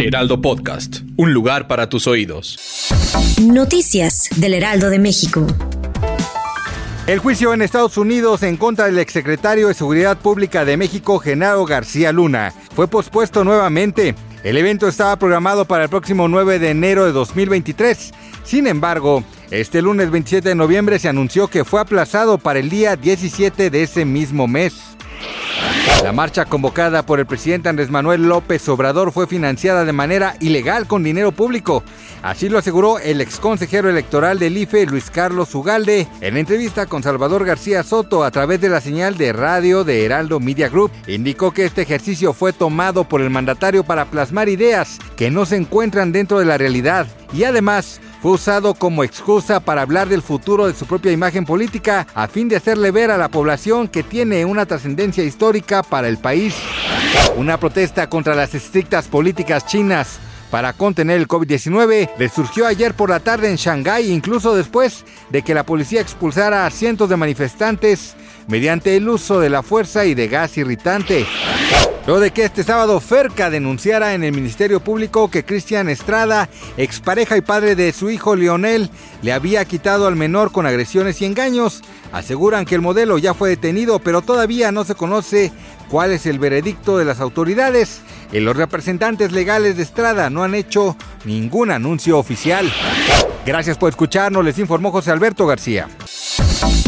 Heraldo Podcast, un lugar para tus oídos. Noticias del Heraldo de México. El juicio en Estados Unidos en contra del exsecretario de Seguridad Pública de México, Genaro García Luna, fue pospuesto nuevamente. El evento estaba programado para el próximo 9 de enero de 2023. Sin embargo, este lunes 27 de noviembre se anunció que fue aplazado para el día 17 de ese mismo mes. La marcha convocada por el presidente Andrés Manuel López Obrador fue financiada de manera ilegal con dinero público. Así lo aseguró el exconsejero electoral del IFE, Luis Carlos Ugalde, en entrevista con Salvador García Soto a través de la señal de radio de Heraldo Media Group. Indicó que este ejercicio fue tomado por el mandatario para plasmar ideas que no se encuentran dentro de la realidad y además fue usado como excusa para hablar del futuro de su propia imagen política a fin de hacerle ver a la población que tiene una trascendencia histórica para el país. Una protesta contra las estrictas políticas chinas para contener el COVID-19 le surgió ayer por la tarde en Shanghái, incluso después de que la policía expulsara a cientos de manifestantes mediante el uso de la fuerza y de gas irritante. Luego de que este sábado Ferca denunciara en el Ministerio Público que Cristian Estrada, expareja y padre de su hijo Lionel, le había quitado al menor con agresiones y engaños, aseguran que el modelo ya fue detenido, pero todavía no se conoce cuál es el veredicto de las autoridades. Y los representantes legales de Estrada no han hecho ningún anuncio oficial. Gracias por escucharnos, les informó José Alberto García.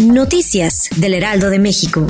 Noticias del Heraldo de México.